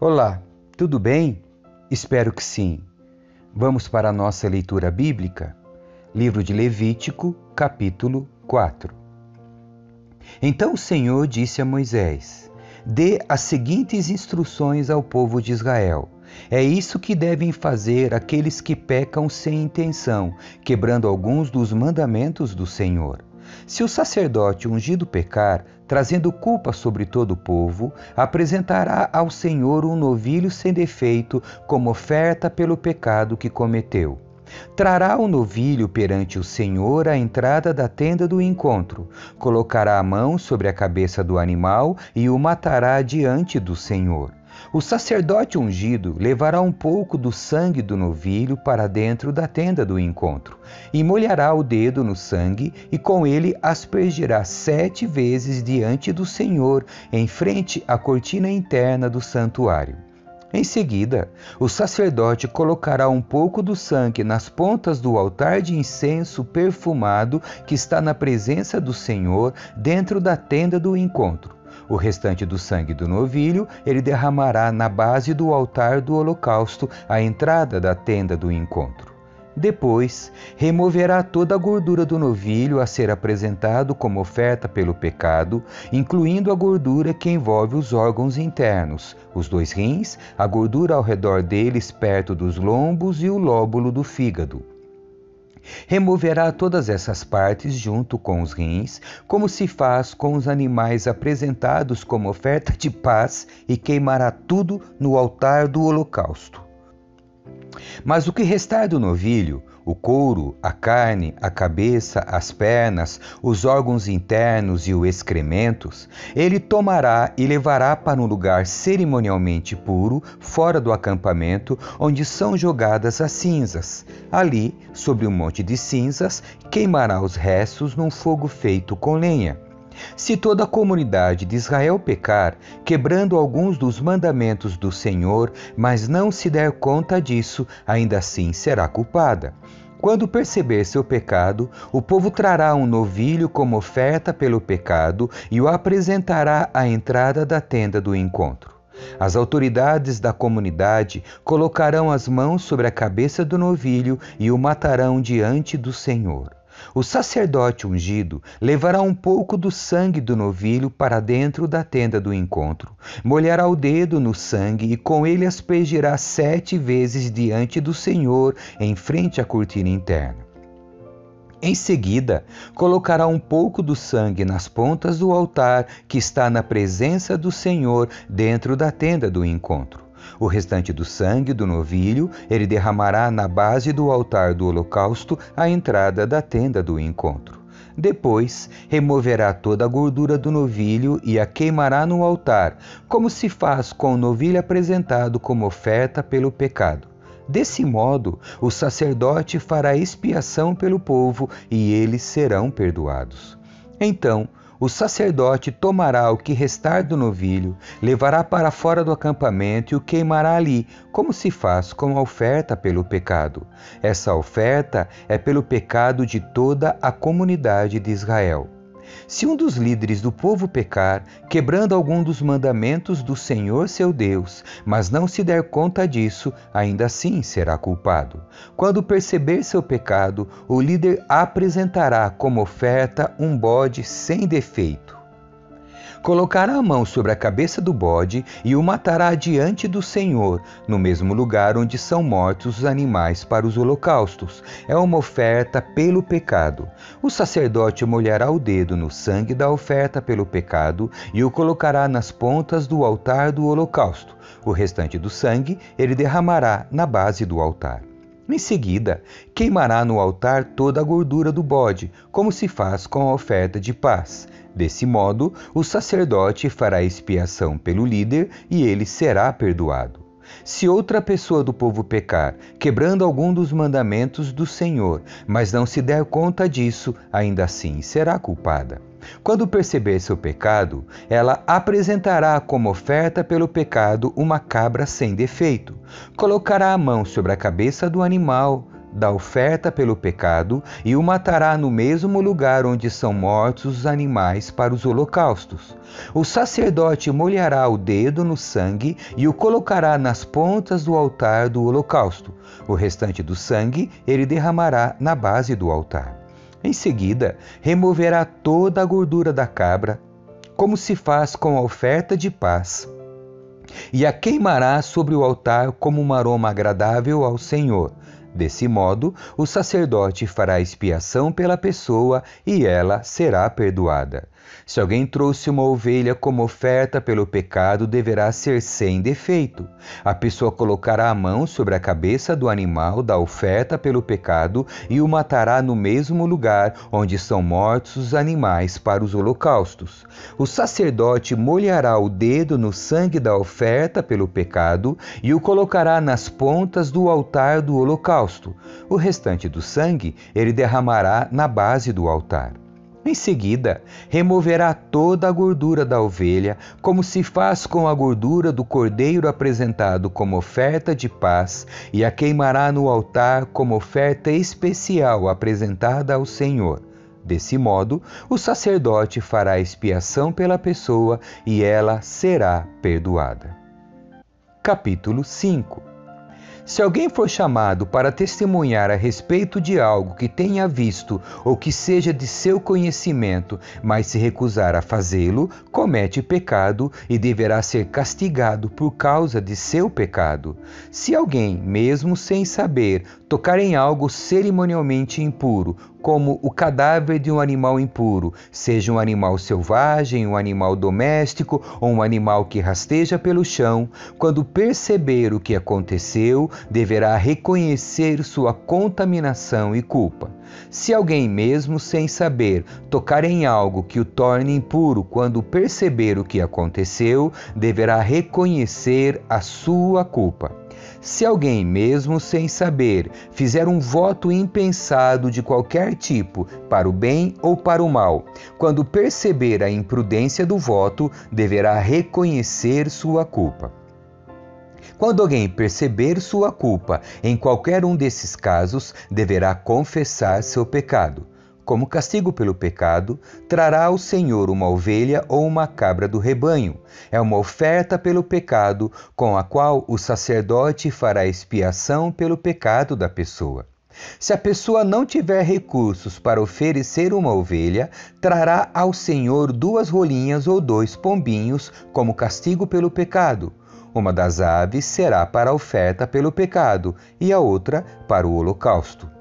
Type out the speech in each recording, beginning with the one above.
Olá, tudo bem? Espero que sim. Vamos para a nossa leitura bíblica? Livro de Levítico, capítulo 4. Então o Senhor disse a Moisés: Dê as seguintes instruções ao povo de Israel. É isso que devem fazer aqueles que pecam sem intenção, quebrando alguns dos mandamentos do Senhor. Se o sacerdote ungido pecar, trazendo culpa sobre todo o povo, apresentará ao Senhor um novilho sem defeito como oferta pelo pecado que cometeu. Trará o novilho perante o Senhor à entrada da tenda do encontro, colocará a mão sobre a cabeça do animal e o matará diante do Senhor. O sacerdote ungido levará um pouco do sangue do novilho para dentro da tenda do encontro, e molhará o dedo no sangue, e com ele aspergirá sete vezes diante do Senhor, em frente à cortina interna do santuário. Em seguida, o sacerdote colocará um pouco do sangue nas pontas do altar de incenso perfumado que está na presença do Senhor dentro da tenda do encontro. O restante do sangue do novilho ele derramará na base do altar do holocausto, à entrada da tenda do encontro. Depois, removerá toda a gordura do novilho a ser apresentado como oferta pelo pecado, incluindo a gordura que envolve os órgãos internos, os dois rins, a gordura ao redor deles perto dos lombos e o lóbulo do fígado. Removerá todas essas partes junto com os rins, como se faz com os animais apresentados como oferta de paz, e queimará tudo no altar do holocausto. Mas o que restar do novilho, o couro, a carne, a cabeça, as pernas, os órgãos internos e os excrementos, ele tomará e levará para um lugar cerimonialmente puro, fora do acampamento, onde são jogadas as cinzas. Ali, sobre um monte de cinzas, queimará os restos num fogo feito com lenha. Se toda a comunidade de Israel pecar, quebrando alguns dos mandamentos do Senhor, mas não se der conta disso, ainda assim será culpada. Quando perceber seu pecado, o povo trará um novilho como oferta pelo pecado e o apresentará à entrada da tenda do encontro. As autoridades da comunidade colocarão as mãos sobre a cabeça do novilho e o matarão diante do Senhor. O sacerdote ungido levará um pouco do sangue do novilho para dentro da tenda do encontro, molhará o dedo no sangue e com ele aspergirá sete vezes diante do Senhor, em frente à cortina interna. Em seguida, colocará um pouco do sangue nas pontas do altar que está na presença do Senhor dentro da tenda do encontro. O restante do sangue do novilho ele derramará na base do altar do holocausto à entrada da tenda do encontro. Depois, removerá toda a gordura do novilho e a queimará no altar, como se faz com o novilho apresentado como oferta pelo pecado. Desse modo, o sacerdote fará expiação pelo povo e eles serão perdoados. Então, o sacerdote tomará o que restar do novilho, levará para fora do acampamento e o queimará ali, como se faz com a oferta pelo pecado. Essa oferta é pelo pecado de toda a comunidade de Israel. Se um dos líderes do povo pecar, quebrando algum dos mandamentos do Senhor seu Deus, mas não se der conta disso, ainda assim será culpado. Quando perceber seu pecado, o líder apresentará como oferta um bode sem defeito colocará a mão sobre a cabeça do bode e o matará diante do Senhor, no mesmo lugar onde são mortos os animais para os holocaustos. É uma oferta pelo pecado. O sacerdote molhará o dedo no sangue da oferta pelo pecado e o colocará nas pontas do altar do holocausto. O restante do sangue ele derramará na base do altar. Em seguida, queimará no altar toda a gordura do bode, como se faz com a oferta de paz. Desse modo, o sacerdote fará expiação pelo líder e ele será perdoado. Se outra pessoa do povo pecar, quebrando algum dos mandamentos do Senhor, mas não se der conta disso, ainda assim será culpada. Quando perceber seu pecado, ela apresentará como oferta pelo pecado uma cabra sem defeito. Colocará a mão sobre a cabeça do animal, da oferta pelo pecado e o matará no mesmo lugar onde são mortos os animais para os holocaustos. O sacerdote molhará o dedo no sangue e o colocará nas pontas do altar do holocausto. O restante do sangue ele derramará na base do altar. Em seguida, removerá toda a gordura da cabra, como se faz com a oferta de paz, e a queimará sobre o altar como um aroma agradável ao Senhor. Desse modo, o sacerdote fará expiação pela pessoa e ela será perdoada. Se alguém trouxe uma ovelha como oferta pelo pecado, deverá ser sem defeito. A pessoa colocará a mão sobre a cabeça do animal da oferta pelo pecado e o matará no mesmo lugar onde são mortos os animais para os holocaustos. O sacerdote molhará o dedo no sangue da oferta pelo pecado e o colocará nas pontas do altar do holocausto. O restante do sangue ele derramará na base do altar. Em seguida, removerá toda a gordura da ovelha, como se faz com a gordura do cordeiro apresentado como oferta de paz, e a queimará no altar como oferta especial apresentada ao Senhor. Desse modo, o sacerdote fará expiação pela pessoa e ela será perdoada. Capítulo 5 se alguém for chamado para testemunhar a respeito de algo que tenha visto ou que seja de seu conhecimento, mas se recusar a fazê-lo, comete pecado e deverá ser castigado por causa de seu pecado. Se alguém, mesmo sem saber, tocar em algo cerimonialmente impuro, como o cadáver de um animal impuro, seja um animal selvagem, um animal doméstico ou um animal que rasteja pelo chão, quando perceber o que aconteceu, deverá reconhecer sua contaminação e culpa. Se alguém, mesmo sem saber, tocar em algo que o torne impuro, quando perceber o que aconteceu, deverá reconhecer a sua culpa. Se alguém, mesmo sem saber, fizer um voto impensado de qualquer tipo, para o bem ou para o mal, quando perceber a imprudência do voto, deverá reconhecer sua culpa. Quando alguém perceber sua culpa em qualquer um desses casos, deverá confessar seu pecado. Como castigo pelo pecado, trará ao Senhor uma ovelha ou uma cabra do rebanho. É uma oferta pelo pecado, com a qual o sacerdote fará expiação pelo pecado da pessoa. Se a pessoa não tiver recursos para oferecer uma ovelha, trará ao Senhor duas rolinhas ou dois pombinhos como castigo pelo pecado. Uma das aves será para a oferta pelo pecado e a outra para o holocausto.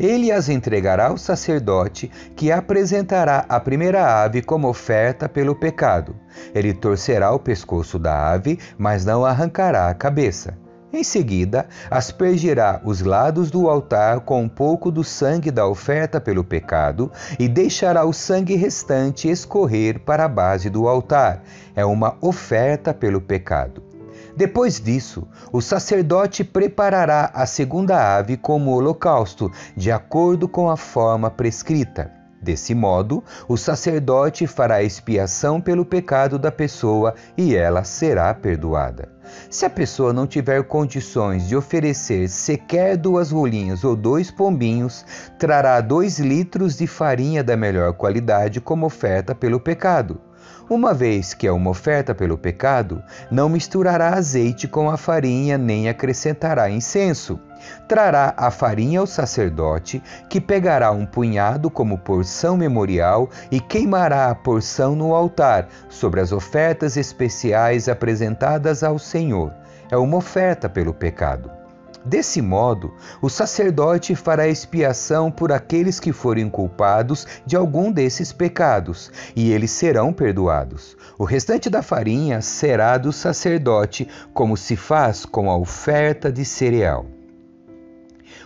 Ele as entregará ao sacerdote, que apresentará a primeira ave como oferta pelo pecado. Ele torcerá o pescoço da ave, mas não arrancará a cabeça. Em seguida, aspergirá os lados do altar com um pouco do sangue da oferta pelo pecado e deixará o sangue restante escorrer para a base do altar. É uma oferta pelo pecado. Depois disso, o sacerdote preparará a segunda ave como holocausto, de acordo com a forma prescrita. Desse modo, o sacerdote fará expiação pelo pecado da pessoa e ela será perdoada. Se a pessoa não tiver condições de oferecer sequer duas rolinhas ou dois pombinhos, trará dois litros de farinha da melhor qualidade como oferta pelo pecado. Uma vez que é uma oferta pelo pecado, não misturará azeite com a farinha nem acrescentará incenso. Trará a farinha ao sacerdote, que pegará um punhado como porção memorial e queimará a porção no altar, sobre as ofertas especiais apresentadas ao Senhor. É uma oferta pelo pecado. Desse modo, o sacerdote fará expiação por aqueles que forem culpados de algum desses pecados, e eles serão perdoados. O restante da farinha será do sacerdote, como se faz com a oferta de cereal.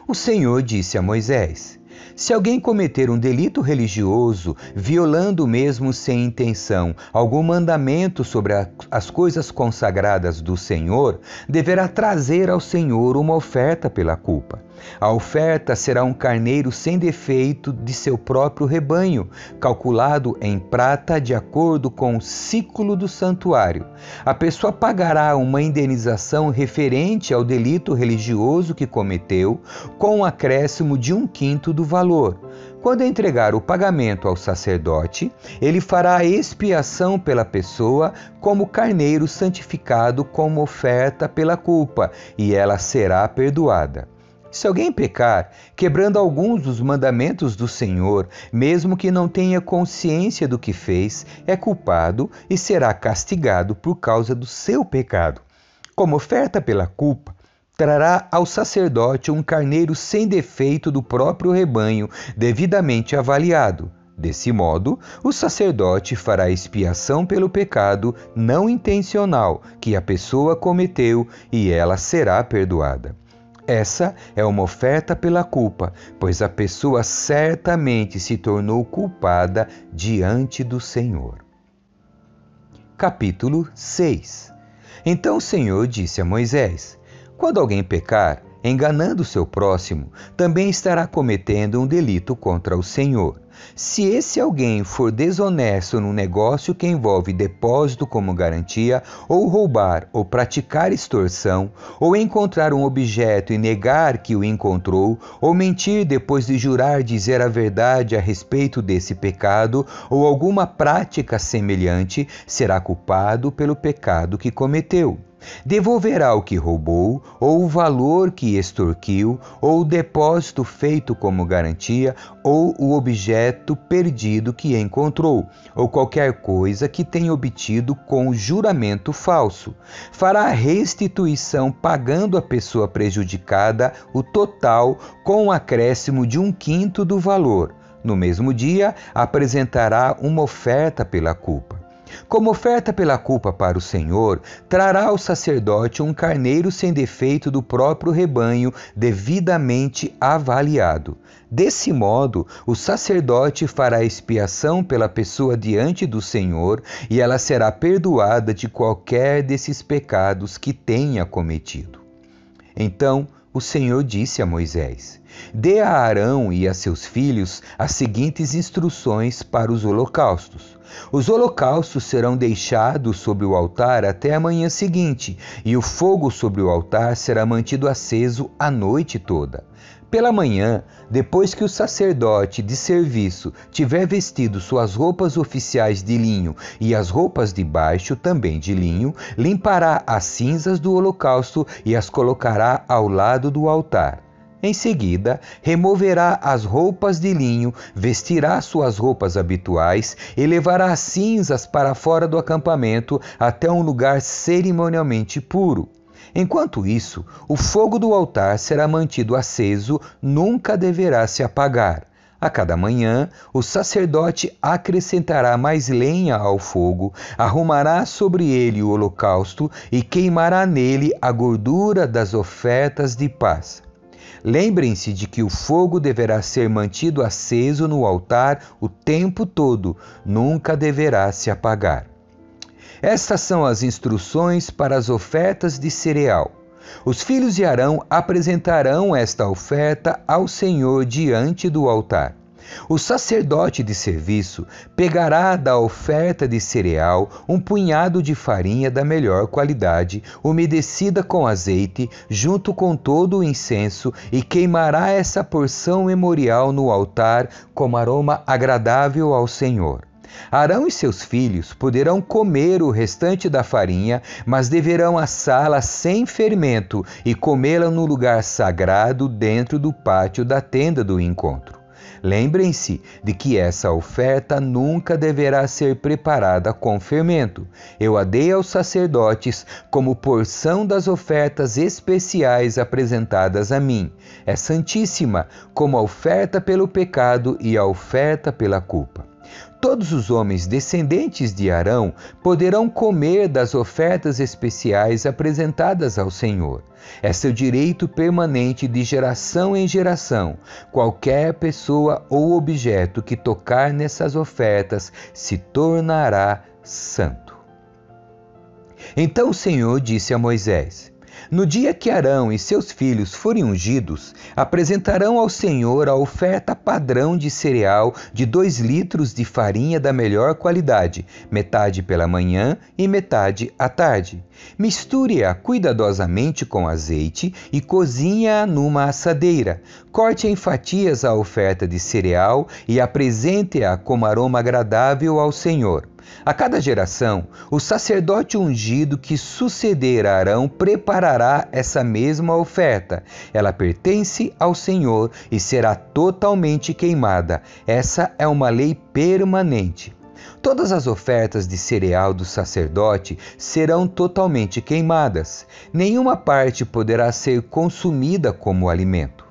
O Senhor disse a Moisés: se alguém cometer um delito religioso, violando mesmo sem intenção algum mandamento sobre a, as coisas consagradas do Senhor, deverá trazer ao Senhor uma oferta pela culpa. A oferta será um carneiro sem defeito de seu próprio rebanho, calculado em prata de acordo com o ciclo do santuário. A pessoa pagará uma indenização referente ao delito religioso que cometeu, com um acréscimo de um quinto do valor. Quando entregar o pagamento ao sacerdote, ele fará expiação pela pessoa como carneiro santificado como oferta pela culpa, e ela será perdoada. Se alguém pecar, quebrando alguns dos mandamentos do Senhor, mesmo que não tenha consciência do que fez, é culpado e será castigado por causa do seu pecado. Como oferta pela culpa, trará ao sacerdote um carneiro sem defeito do próprio rebanho, devidamente avaliado. Desse modo, o sacerdote fará expiação pelo pecado não intencional que a pessoa cometeu e ela será perdoada. Essa é uma oferta pela culpa, pois a pessoa certamente se tornou culpada diante do Senhor. Capítulo 6 Então o Senhor disse a Moisés: Quando alguém pecar, enganando seu próximo, também estará cometendo um delito contra o Senhor. Se esse alguém for desonesto no negócio que envolve depósito como garantia, ou roubar, ou praticar extorsão, ou encontrar um objeto e negar que o encontrou, ou mentir depois de jurar dizer a verdade a respeito desse pecado, ou alguma prática semelhante, será culpado pelo pecado que cometeu. Devolverá o que roubou, ou o valor que extorquiu, ou o depósito feito como garantia, ou o objeto perdido que encontrou, ou qualquer coisa que tenha obtido com juramento falso. Fará restituição pagando à pessoa prejudicada o total com um acréscimo de um quinto do valor. No mesmo dia, apresentará uma oferta pela culpa. Como oferta pela culpa para o Senhor, trará ao sacerdote um carneiro sem defeito do próprio rebanho, devidamente avaliado. Desse modo, o sacerdote fará expiação pela pessoa diante do Senhor e ela será perdoada de qualquer desses pecados que tenha cometido. Então, o Senhor disse a Moisés: Dê a Arão e a seus filhos as seguintes instruções para os holocaustos. Os holocaustos serão deixados sobre o altar até a manhã seguinte, e o fogo sobre o altar será mantido aceso a noite toda. Pela manhã, depois que o sacerdote de serviço tiver vestido suas roupas oficiais de linho e as roupas de baixo também de linho, limpará as cinzas do holocausto e as colocará ao lado do altar. Em seguida, removerá as roupas de linho, vestirá suas roupas habituais e levará as cinzas para fora do acampamento até um lugar cerimonialmente puro. Enquanto isso, o fogo do altar será mantido aceso, nunca deverá se apagar. A cada manhã, o sacerdote acrescentará mais lenha ao fogo, arrumará sobre ele o holocausto e queimará nele a gordura das ofertas de paz. Lembrem-se de que o fogo deverá ser mantido aceso no altar o tempo todo, nunca deverá se apagar. Estas são as instruções para as ofertas de cereal. Os filhos de Arão apresentarão esta oferta ao Senhor diante do altar. O sacerdote de serviço pegará da oferta de cereal um punhado de farinha da melhor qualidade, umedecida com azeite, junto com todo o incenso, e queimará essa porção memorial no altar como aroma agradável ao Senhor. Arão e seus filhos poderão comer o restante da farinha, mas deverão assá-la sem fermento e comê-la no lugar sagrado dentro do pátio da tenda do encontro. Lembrem-se de que essa oferta nunca deverá ser preparada com fermento. Eu a dei aos sacerdotes como porção das ofertas especiais apresentadas a mim. É santíssima, como a oferta pelo pecado e a oferta pela culpa. Todos os homens descendentes de Arão poderão comer das ofertas especiais apresentadas ao Senhor. É seu direito permanente de geração em geração. Qualquer pessoa ou objeto que tocar nessas ofertas se tornará santo. Então o Senhor disse a Moisés: No dia que Arão e seus filhos forem ungidos, apresentarão ao Senhor a oferta padrão de cereal de dois litros de farinha da melhor qualidade, metade pela manhã e metade à tarde. Misture-a cuidadosamente com azeite e cozinhe-a numa assadeira. Corte em fatias a oferta de cereal e apresente-a como aroma agradável ao Senhor. A cada geração, o sacerdote ungido que suceder a Arão preparará essa mesma oferta. Ela pertence ao Senhor e será totalmente queimada. Essa é uma lei permanente. Todas as ofertas de cereal do sacerdote serão totalmente queimadas. Nenhuma parte poderá ser consumida como alimento.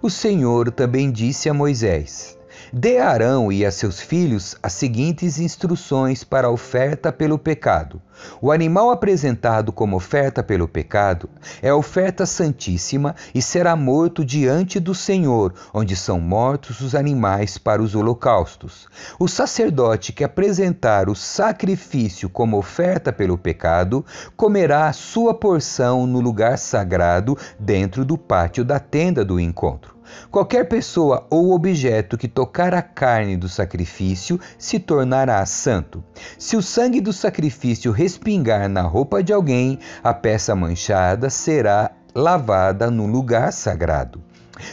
O Senhor também disse a Moisés: Dê a Arão e a seus filhos as seguintes instruções para a oferta pelo pecado. O animal apresentado como oferta pelo pecado é oferta santíssima e será morto diante do Senhor, onde são mortos os animais para os holocaustos. O sacerdote que apresentar o sacrifício como oferta pelo pecado comerá sua porção no lugar sagrado dentro do pátio da tenda do encontro. Qualquer pessoa ou objeto que tocar a carne do sacrifício se tornará santo. Se o sangue do sacrifício respingar na roupa de alguém, a peça manchada será lavada no lugar sagrado.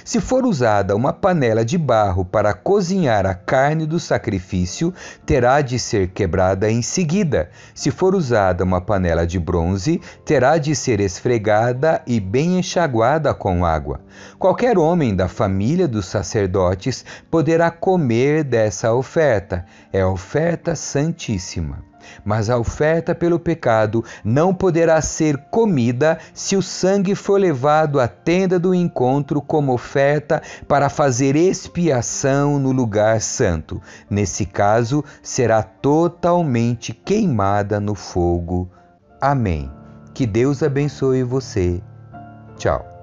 Se for usada uma panela de barro para cozinhar a carne do sacrifício, terá de ser quebrada em seguida. Se for usada uma panela de bronze, terá de ser esfregada e bem enxaguada com água. Qualquer homem da família dos sacerdotes poderá comer dessa oferta. É oferta santíssima. Mas a oferta pelo pecado não poderá ser comida se o sangue for levado à tenda do encontro como oferta para fazer expiação no lugar santo. Nesse caso, será totalmente queimada no fogo. Amém. Que Deus abençoe você. Tchau.